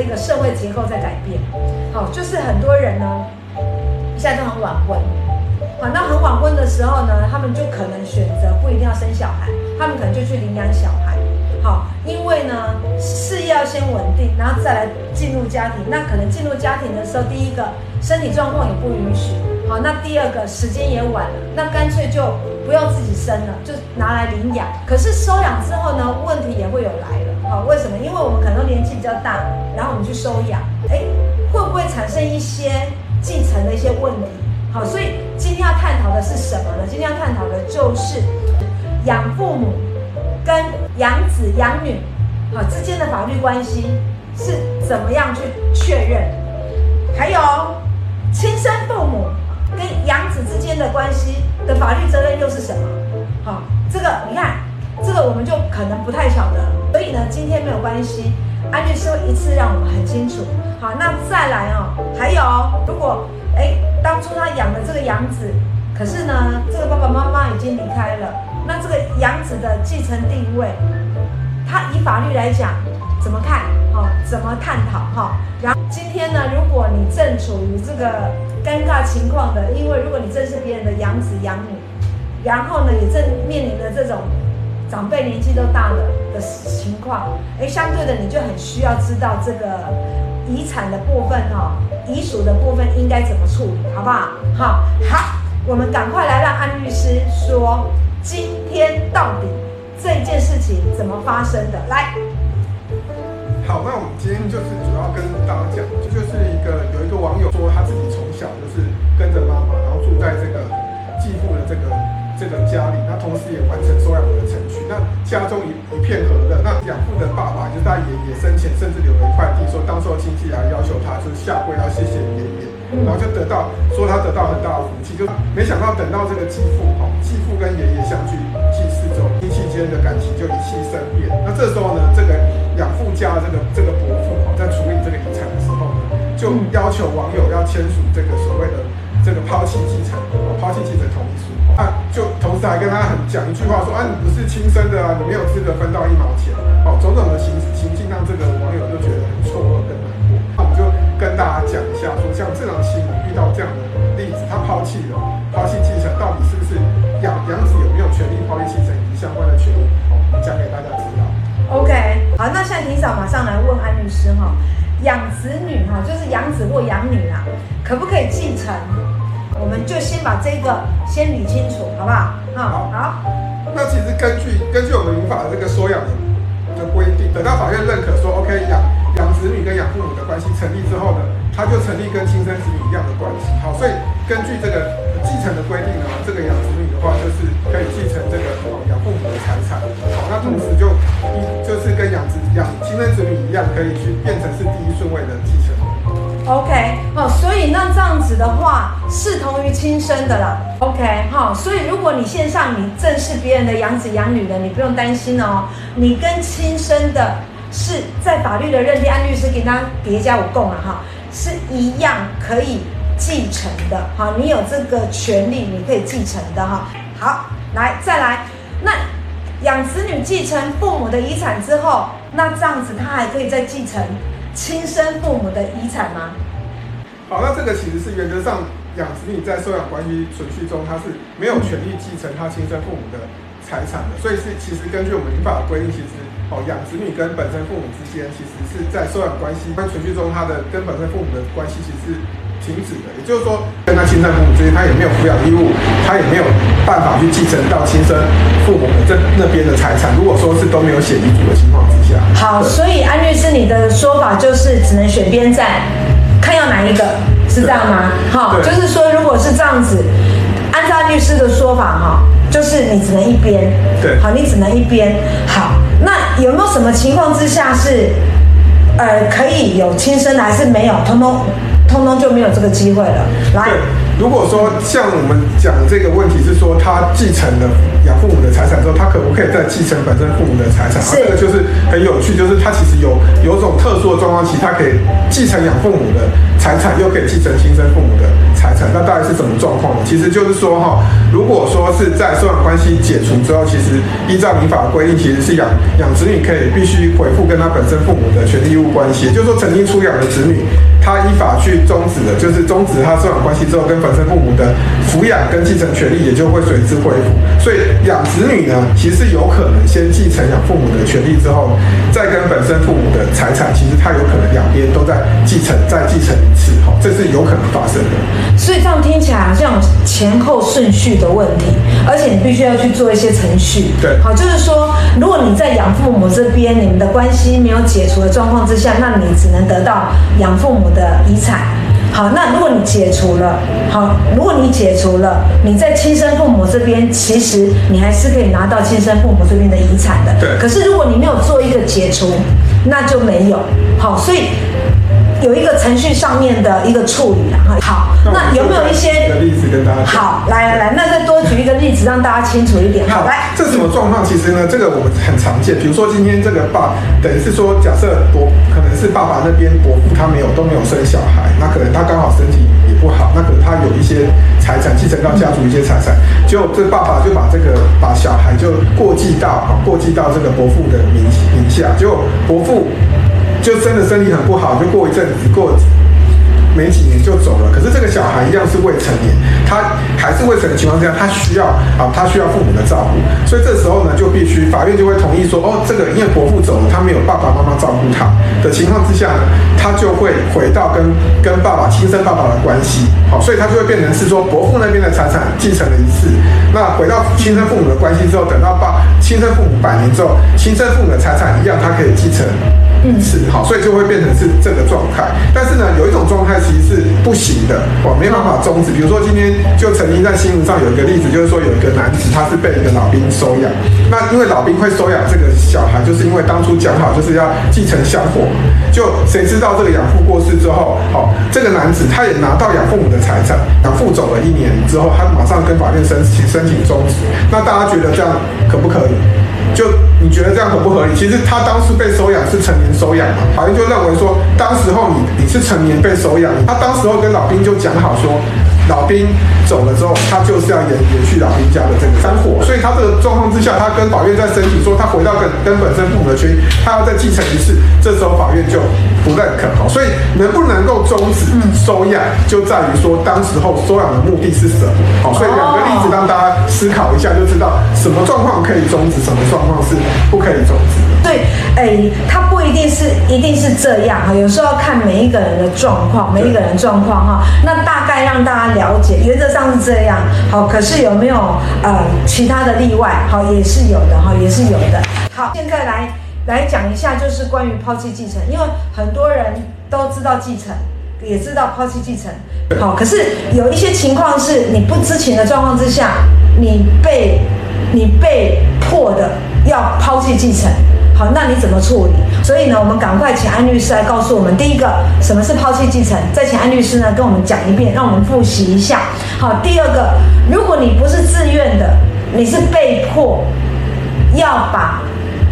这个社会结构在改变。好，就是很多人呢，现在都很晚婚。好，那很晚婚的时候呢，他们就可能选择不一定要生小孩，他们可能就去领养小孩。好，因为呢，事业要先稳定，然后再来进入家庭。那可能进入家庭的时候，第一个身体状况也不允许。好，那第二个时间也晚了，那干脆就不用自己生了，就拿来领养。可是收养之后呢，问题也会有来了。好，为什么？因为我们可能年纪比较大，然后我们去收养，哎，会不会产生一些继承的一些问题？好，所以今天要探讨的是什么呢？今天要探讨的就是养父母跟养子养女好之间的法律关系是怎么样去确认，还有亲生父母跟养子之间的关系的法律责任又是什么？好，这个你看，这个我们就可能不太晓得，所以呢，今天没有关系，安律师一次让我们很清楚。好，那再来哦，还有如果。哎，当初他养的这个养子，可是呢，这个爸爸妈妈已经离开了。那这个养子的继承地位，他以法律来讲怎么看？哦，怎么探讨？哈、然后今天呢，如果你正处于这个尴尬情况的，因为如果你正是别人的养子养女，然后呢，也正面临着这种长辈年纪都大了的情况，哎，相对的，你就很需要知道这个遗产的部分，哈、哦。遗属的部分应该怎么处理，好不好？好，好，我们赶快来让安律师说，今天到底这件事情怎么发生的？来，好，那我们今天就是主要跟大家讲，这，就是一个有一个网友说他自己从小就是跟着妈妈，然后住在这个继父的这个。这个家里，那同时也完成收养的程序，那家中一一片和乐。那养父的爸爸就是他爷爷生前甚至留了一块地，说当时候亲戚来要求他，就是下跪要谢谢爷爷，然后就得到说他得到很大的福气，就没想到等到这个继父哈，继父跟爷爷相聚祭祀之后，亲戚间的感情就一气生变。那这时候呢，这个养父家这个这个伯父哈，在处理这个遗产的时候呢，就要求网友要签署这个所谓的这个抛弃继承，抛弃继承同意书。那就同时还跟他很讲一句话说啊，你不是亲生的啊，你没有资格分到一毛钱。好，种种的情情境让这个网友就觉得很错愕跟难过。那我们就跟大家讲一下，说像这种情侣遇到这样的例子，他抛弃了，抛弃继承，到底是不是养养子有没有权利抛弃继承以及相关的权益？好，讲给大家知道。OK，好，那现在霆嫂马上来问安律师哈，养子女哈，就是养子或养女啊，可不可以继承？我们就先把这个先理清楚，好不好？好，好。那其实根据根据我们民法的这个收养的规定，等到法院认可说 OK 养养子女跟养父母的关系成立之后呢，他就成立跟亲生子女一样的关系。好，所以根据这个继承的规定呢，这个养子女的话就是可以继承这个养父母的财产。好，那同时就一就是跟养子养亲生子女一样，可以去变成是第一顺位的继承。OK，那这样子的话，视同于亲生的啦。OK，好，所以如果你线上你正是别人的养子养女的，你不用担心哦。你跟亲生的是在法律的认定，安律师给他叠加我供了哈，是一样可以继承的。好，你有这个权利，你可以继承的哈。好，来再来，那养子女继承父母的遗产之后，那这样子他还可以再继承。亲生父母的遗产吗？好，那这个其实是原则上养子女在收养关系存续中，他是没有权利继承他亲生父母的财产的。所以是其实根据我们民法的规定，其实哦养子女跟本身父母之间，其实是在收养关系跟存续中，他的跟本身父母的关系其实是停止的。也就是说，跟他亲生父母之间，他也没有抚养义务，他也没有办法去继承到亲生父母的这那边的财产。如果说是都没有写遗嘱的情况之下，好，所以安律师，你的说法就是只能选边站。看要哪一个，是这样吗？哈，就是说，如果是这样子，按照律师的说法，哈，就是你只能一边，对，好，你只能一边。好，那有没有什么情况之下是，呃，可以有亲生的，还是没有？通通，通通就没有这个机会了。来。如果说像我们讲这个问题是说他继承了养父母的财产之后，他可不可以再继承本身父母的财产？是，这个就是很有趣，就是他其实有有种特殊的状况，其实他可以继承养父母的财产，又可以继承亲生父母的财产，那大概是什么状况呢？其实就是说哈，如果说是在收养关系解除之后，其实依照民法的规定，其实是养养子女可以必须恢复跟他本身父母的权利义务关系，就是说曾经出养的子女，他依法去终止的，就是终止他收养关系之后跟本身父母的抚养跟继承权利，也就会随之恢复。所以养子女呢，其实有可能先继承养父母的权利之后，再跟本身父母的财产，其实他有可能两边都在继承，再继承一次，哈，这是有可能发生的。所以这样听起来好像前后顺序的问题，而且你必须要去做一些程序。对，好，就是说，如果你在养父母这边，你们的关系没有解除的状况之下，那你只能得到养父母的遗产。好，那如果你解除了，好，如果你解除了，你在亲生父母这边，其实你还是可以拿到亲生父母这边的遗产的。对。可是如果你没有做一个解除，那就没有。好，所以。有一个程序上面的一个处理啊，好，那有没有一些例子跟大家？好，来来来，那再多举一个例子，让大家清楚一点。好，来，这什么状况？其实呢，这个我们很常见。比如说今天这个爸，等于是说，假设伯可能是爸爸那边伯父他没有都没有生小孩，那可能他刚好身体也不好，那可能他有一些财产继承到家族一些财产，就这爸爸就把这个把小孩就过继到啊过继到这个伯父的名名下，就伯父。就真的身体很不好，就过一阵子过。没几年就走了，可是这个小孩一样是未成年，他还是未成年的情况下，他需要啊，他需要父母的照顾，所以这时候呢，就必须法院就会同意说，哦，这个因为伯父走了，他没有爸爸妈妈照顾他的情况之下呢，他就会回到跟跟爸爸亲生爸爸的关系，好，所以他就会变成是说，伯父那边的财产继承了一次，那回到亲生父母的关系之后，等到爸亲生父母百年之后，亲生父母的财产一样，他可以继承。一次，好，所以就会变成是这个状态，但是呢，有一种状态。其实是不行的，哦没办法终止。比如说今天就曾经在新闻上有一个例子，就是说有一个男子他是被一个老兵收养，那因为老兵会收养这个小孩，就是因为当初讲好就是要继承香火，就谁知道这个养父过世之后，好，这个男子他也拿到养父母的财产，养父走了一年之后，他马上跟法院申请申请终止。那大家觉得这样可不可以？就你觉得这样合不合理？其实他当时被收养是成年收养嘛，法院就认为说，当时候你你是成年被收养，他当时候跟老兵就讲好说。老兵走了之后，他就是要延延续老兵家的这个香火，所以他这个状况之下，他跟法院在申请说，他回到跟跟本身父母的权益，他要再继承一次，这时候法院就不认可。好，所以能不能够终止收养，就在于说当时候收养的目的是什么。好，所以两个例子让大家思考一下，就知道什么状况可以终止，什么状况是不可以终止。对，哎，他不一定是一定是这样哈，有时候要看每一个人的状况，每一个人状况哈。那大概让大家了解，原则上是这样。好，可是有没有呃其他的例外？好，也是有的哈，也是有的。好，现在来来讲一下，就是关于抛弃继承，因为很多人都知道继承，也知道抛弃继承。好，可是有一些情况是你不知情的状况之下，你被你被迫的要抛弃继承。好，那你怎么处理？所以呢，我们赶快请安律师来告诉我们，第一个什么是抛弃继承，再请安律师呢跟我们讲一遍，让我们复习一下。好，第二个，如果你不是自愿的，你是被迫要把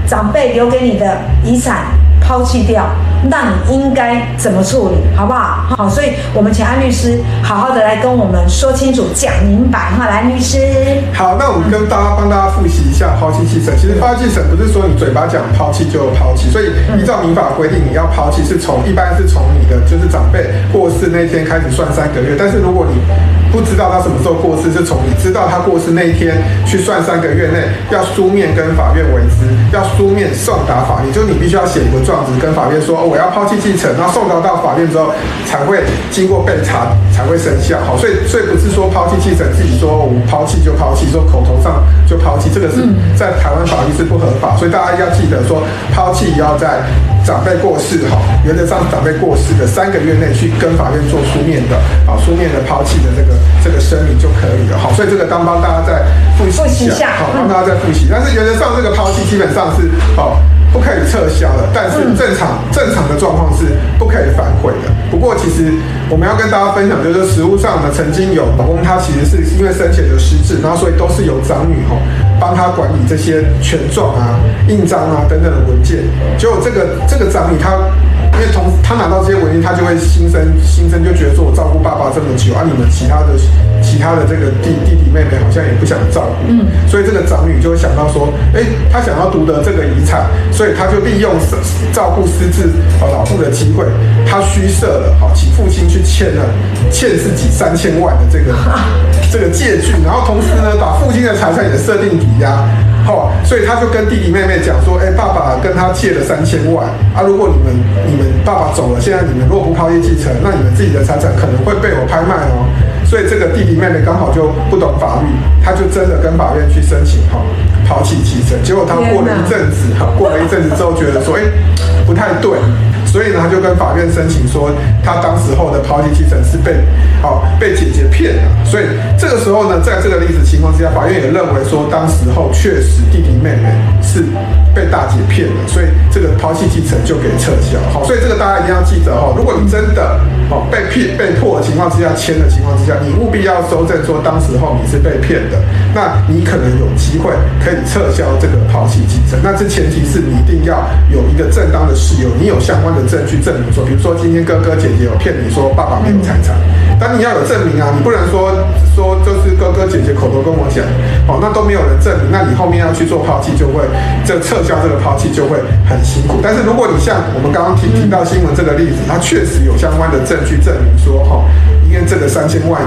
长辈留给你的遗产抛弃掉。那你应该怎么处理，好不好？好，所以我们请安律师好好的来跟我们说清楚、讲明白。哈，来，律师。好，那我们跟大家帮大家复习一下抛弃继承。其实抛弃继承不是说你嘴巴讲抛弃就抛弃，所以依照民法规定，你要抛弃是从一般是从你的就是长辈过世那天开始算三个月。但是如果你不知道他什么时候过世，是从你知道他过世那一天去算三个月内，要书面跟法院为之，要书面送达法院，就你必须要写一个状子跟法院说。我要抛弃继承，然后送到到法院之后，才会经过被查，才会生效。好，所以所以不是说抛弃继承自己说我们抛弃就抛弃，说口头上就抛弃，这个是在台湾法律是不合法。所以大家要记得说，抛弃要在长辈过世哈，原则上长辈过世的三个月内去跟法院做书面的啊书面的抛弃的这个这个声明就可以了。好，所以这个当帮大家再复习一下，好，帮大家再复习。但是原则上这个抛弃基本上是好。不可以撤销的，但是正常正常的状况是不可以反悔的。不过，其实我们要跟大家分享，就是实物上呢，曾经有老公他其实是因为生前有失智，然后所以都是由长女吼帮他管理这些权状啊、印章啊等等的文件。结果这个这个长女她因为同他拿到这些文件，他就会心生心生就觉得说，我照顾爸爸这么久啊，你们其他的其他的这个弟弟弟妹妹好像也不想照顾，嗯，所以这个长女就会想到说，哎，她想要独得这个遗产，所以她就利用照顾失智老父的机会，她虚设了好，请父亲去签了欠自己三千万的这个 这个借据，然后同时呢，把父亲的财产也设定抵押。哦，所以他就跟弟弟妹妹讲说，哎，爸爸跟他借了三千万啊，如果你们你们爸爸走了，现在你们若不抛弃继承，那你们自己的财产可能会被我拍卖哦。所以这个弟弟妹妹刚好就不懂法律，他就真的跟法院去申请哈抛弃继承，结果他过了一阵子，过了一阵子之后觉得说，哎，不太对。所以呢，他就跟法院申请说，他当时候的抛弃继承是被，哦，被姐姐骗了。所以这个时候呢，在这个例子情况之下，法院也认为说，当时候确实弟弟妹妹是被大姐骗了，所以这个抛弃继承就给撤销。好，所以这个大家一定要记得哈，如果你真的哦被骗、被迫的情况之下签的情况之下，你务必要收证说当时候你是被骗的，那你可能有机会可以撤销这个抛弃继承。那这前提是你一定要有一个正当的事由，你有相关的。证据证明说，比如说今天哥哥姐姐有骗你说爸爸没有财产，但你要有证明啊，你不能说说就是哥哥姐姐口头跟我讲，哦，那都没有人证明，那你后面要去做抛弃就会，这撤销这个抛弃就会很辛苦。但是如果你像我们刚刚提提到新闻这个例子，它确实有相关的证据证明说，哈，因为这个三千万。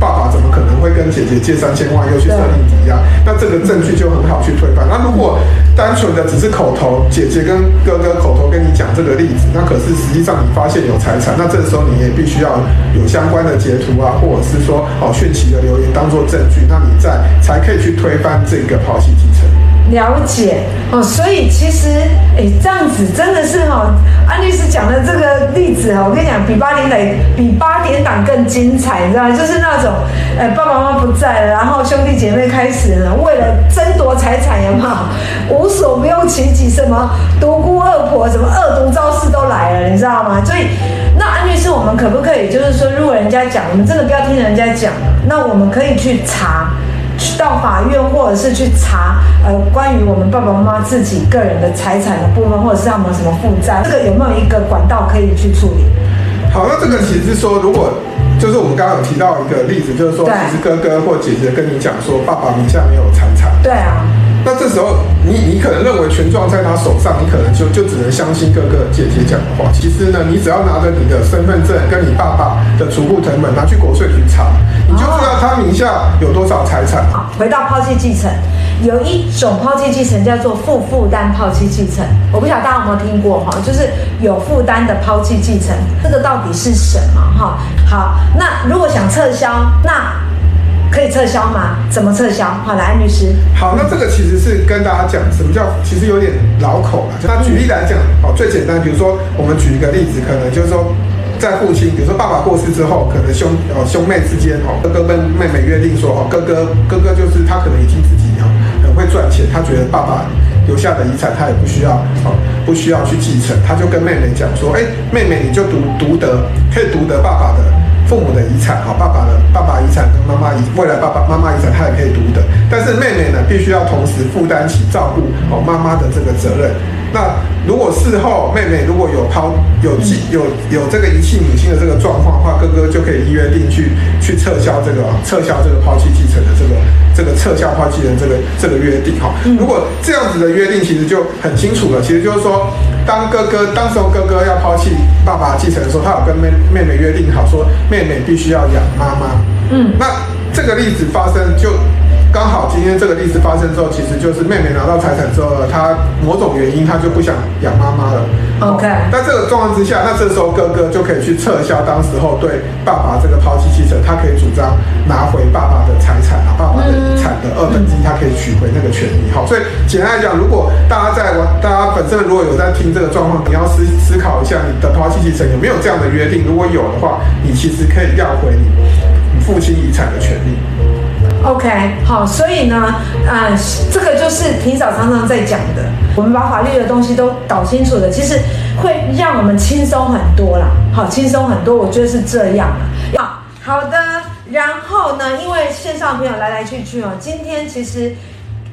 爸爸怎么可能会跟姐姐借三千万又去设定抵押？那这个证据就很好去推翻。那如果单纯的只是口头，姐姐跟哥哥口头跟你讲这个例子，那可是实际上你发现有财产，那这个时候你也必须要有相关的截图啊，或者是说哦讯息的留言当做证据，那你再才可以去推翻这个抛弃继承。了解哦，所以其实哎，这样子真的是哈，安律师讲的这个例子哈，我跟你讲，比八点档比八点档更精彩，你知道吗？就是那种，呃，爸爸妈妈不在了，然后兄弟姐妹开始了，为了争夺财产，有没有？无所不用其极，什么独孤恶婆，什么恶毒招式都来了，你知道吗？所以，那安律师，我们可不可以，就是说，如果人家讲，我们真的不要听人家讲，那我们可以去查。去到法院，或者是去查，呃，关于我们爸爸妈妈自己个人的财产的部分，或者是他们什么负债，这个有没有一个管道可以去处理？好，那这个其实是说，如果就是我们刚刚有提到一个例子，就是说，其实哥哥或姐姐跟你讲说，爸爸名下没有财产。对啊。那这时候，你你可能认为权状在他手上，你可能就就只能相信哥哥姐姐讲的话。其实呢，你只要拿着你的身份证跟你爸爸的储户成本拿去国税局查，你就知道他名下有多少财产。好，回到抛弃继承，有一种抛弃继承叫做负负担抛弃继承，我不晓得大家有没有听过哈，就是有负担的抛弃继承，这个到底是什么哈？好，那如果想撤销，那。可以撤销吗？怎么撤销？好，来，安律师。好，那这个其实是跟大家讲什么叫，其实有点绕口了。那举例来讲，好，最简单，比如说我们举一个例子，可能就是说，在父亲，比如说爸爸过世之后，可能兄哦兄妹之间哦，哥哥跟妹妹约定说哦，哥哥哥哥就是他可能已经自己哦很会赚钱，他觉得爸爸留下的遗产他也不需要哦不需要去继承，他就跟妹妹讲说，哎，妹妹你就独独得可以独得爸爸的。父母的遗产，好，爸爸的爸爸遗产跟妈妈遗，未来爸爸妈妈遗产他也可以独得，但是妹妹呢，必须要同时负担起照顾哦妈妈的这个责任。那如果事后妹妹如果有抛有继有有这个遗弃母亲的这个状况的话，哥哥就可以依约定去去撤销这个撤销这个抛弃继承的这个这个撤销抛弃人这个这个约定哈。如果这样子的约定其实就很清楚了，其实就是说。当哥哥当时候哥哥要抛弃爸爸继承的时候，他有跟妹妹妹约定好说，妹妹必须要养妈妈。嗯，那这个例子发生就。刚好今天这个例子发生之后，其实就是妹妹拿到财产之后，她某种原因她就不想养妈妈了。OK。那这个状况之下，那这时候哥哥就可以去撤销当时候对爸爸这个抛他可以主张拿回爸爸的财产啊，爸爸的遗产的二分之一，他可以取回那个权利。好，所以简单来讲，如果大家在我大家本身如果有在听这个状况，你要思思考一下你的抛弃继承有没有这样的约定，如果有的话，你其实可以要回你父亲遗产的权利。OK，好，所以呢，啊、呃，这个就是庭嫂常常在讲的，我们把法律的东西都搞清楚了，其实会让我们轻松很多啦，好，轻松很多，我觉得是这样。好，的，然后呢，因为线上朋友来来去去哦，今天其实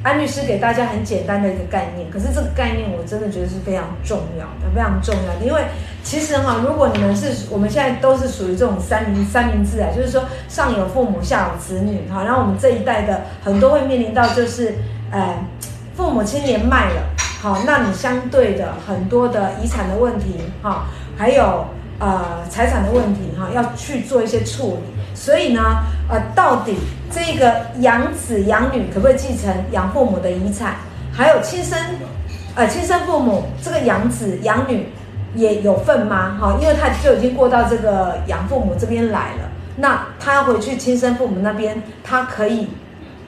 安律师给大家很简单的一个概念，可是这个概念我真的觉得是非常重要的，非常重要的。因为其实哈，如果你们是我们现在都是属于这种三明三明治啊，就是说上有父母，下有子女哈，然后我们这一代的很多会面临到就是，呃，父母亲年迈了，好，那你相对的很多的遗产的问题哈，还有呃财产的问题哈，要去做一些处理。所以呢，呃，到底这个养子养女可不可以继承养父母的遗产？还有亲生，呃，亲生父母这个养子养女也有份吗？哈，因为他就已经过到这个养父母这边来了，那他要回去亲生父母那边，他可以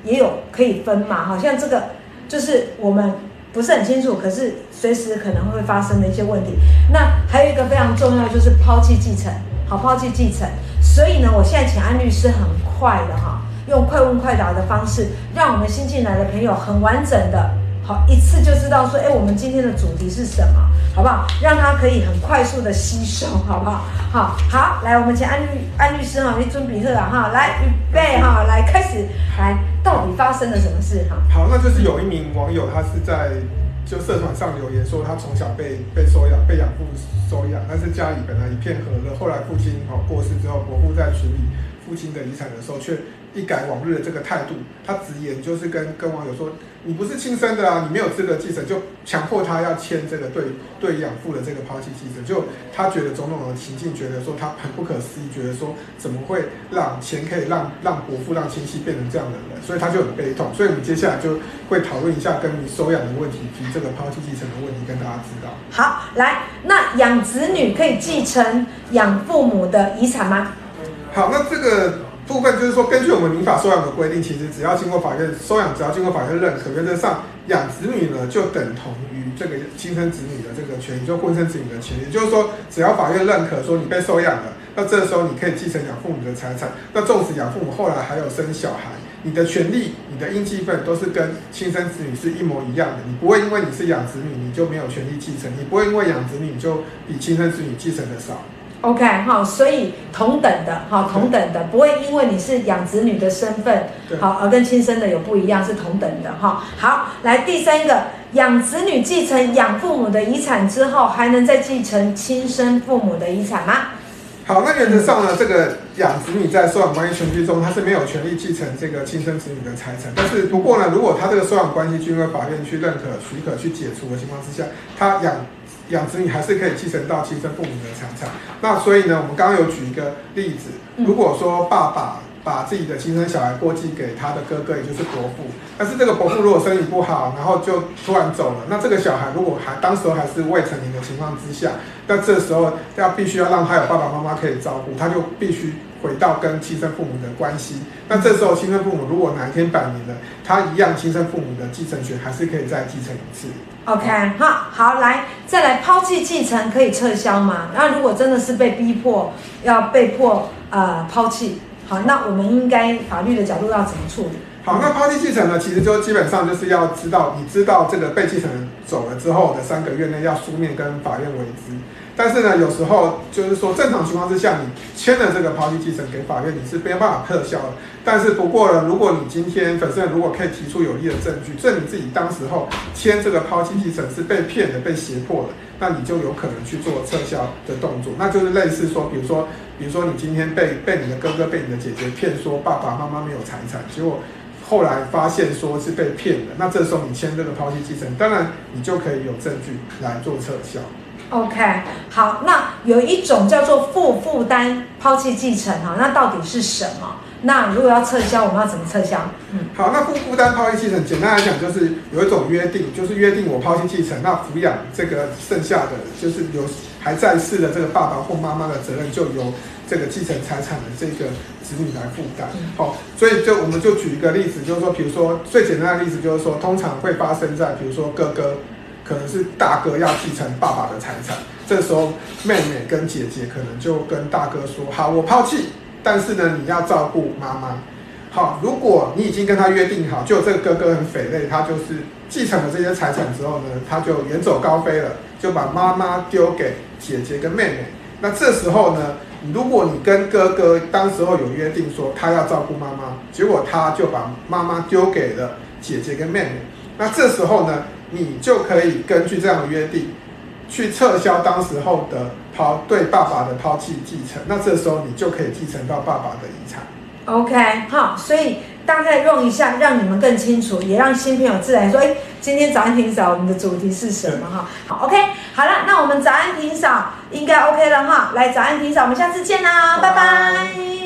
也有可以分嘛？好像这个就是我们不是很清楚，可是随时可能会发生的一些问题。那还有一个非常重要，就是抛弃继承。好，抛弃继承，所以呢，我现在请安律师很快的哈，用快问快答的方式，让我们新进来的朋友很完整的，好一次就知道说，哎，我们今天的主题是什么，好不好？让他可以很快速的吸收，好不好？好，好，来，我们请安律安律师哈，你准备好哈，来预备哈，来开始，来，到底发生了什么事哈？好，那就是有一名网友，他是在。就社团上留言说，他从小被被收养，被养父收养，但是家里本来一片和乐，后来父亲哦过世之后，伯父在处理父亲的遗产的时候，却一改往日的这个态度，他直言就是跟跟网友说。你不是亲生的啊，你没有资格继承，就强迫他要签这个对对养父的这个抛弃继承，就他觉得种种的情境，觉得说他很不可思议，觉得说怎么会让钱可以让让伯父让亲戚变成这样的人，所以他就很悲痛。所以我们接下来就会讨论一下跟你收养的问题，及这个抛弃继承的问题，跟大家知道。好，来，那养子女可以继承养父母的遗产吗？好，那这个。部分就是说，根据我们民法收养的规定，其实只要经过法院收养，只要经过法院认可，原则上养子女呢就等同于这个亲生子女的这个权益，就婚生子女的权益。也就是说，只要法院认可说你被收养了，那这时候你可以继承养父母的财产。那纵使养父母后来还有生小孩，你的权利、你的应继分都是跟亲生子女是一模一样的。你不会因为你是养子女，你就没有权利继承；你不会因为养子女你就比亲生子女继承的少。OK 哈，所以同等的哈，同等的不会因为你是养子女的身份好而跟亲生的有不一样，是同等的哈。好，来第三个，养子女继承养父母的遗产之后，还能再继承亲生父母的遗产吗？好，那原则上呢，这个养子女在收养关系程序中，他是没有权利继承这个亲生子女的财产。但是不过呢，如果他这个收养关系经过法院去认可、许可、去解除的情况之下，他养。养子女还是可以继承到亲生父母的财产。那所以呢，我们刚刚有举一个例子，如果说爸爸把自己的亲生小孩过继给他的哥哥，也就是伯父，但是这个伯父如果身体不好，然后就突然走了，那这个小孩如果还当时还是未成年的情况之下，那这时候要必须要让他有爸爸妈妈可以照顾，他就必须回到跟亲生父母的关系。那这时候亲生父母如果哪一天百年了，他一样亲生父母的继承权还是可以再继承一次。OK，好，好，来，再来抛弃继承可以撤销吗？那如果真的是被逼迫，要被迫呃抛弃，好，那我们应该法律的角度要怎么处理？好，那抛弃继承呢，其实就基本上就是要知道，你知道这个被继承人走了之后的三个月内要书面跟法院为之。但是呢，有时候就是说，正常情况之下，你签了这个抛弃继承给法院，你是没有办法撤销的。但是不过呢，如果你今天本身如果可以提出有力的证据，证明自己当时候签这个抛弃继承是被骗的、被胁迫的，那你就有可能去做撤销的动作。那就是类似说，比如说，比如说你今天被被你的哥哥、被你的姐姐骗说爸爸妈妈没有财产，结果后来发现说是被骗的，那这时候你签这个抛弃继承，当然你就可以有证据来做撤销。OK，好，那有一种叫做负负担抛弃继承哈，那到底是什么？那如果要撤销，我们要怎么撤销？嗯，好，那负负担抛弃继承，简单来讲就是有一种约定，就是约定我抛弃继承，那抚养这个剩下的就是有还在世的这个爸爸或妈妈的责任，就由这个继承财产的这个子女来负担。好，所以就我们就举一个例子，就是说，比如说最简单的例子就是说，通常会发生在比如说哥哥。可能是大哥要继承爸爸的财产，这时候妹妹跟姐姐可能就跟大哥说：“好，我抛弃，但是呢，你要照顾妈妈。”好，如果你已经跟他约定好，就这个哥哥很匪类，他就是继承了这些财产之后呢，他就远走高飞了，就把妈妈丢给姐姐跟妹妹。那这时候呢，如果你跟哥哥当时候有约定说他要照顾妈妈，结果他就把妈妈丢给了姐姐跟妹妹。那这时候呢，你就可以根据这样的约定，去撤销当时候的抛对爸爸的抛弃继承。那这时候你就可以继承到爸爸的遗产。OK，好，所以大概用一下，让你们更清楚，也让新朋友自然说，哎，今天早安庭嫂，我们的主题是什么？哈，好，OK，好了，那我们早安庭嫂应该 OK 了哈。来，早安庭嫂，我们下次见啦，拜拜。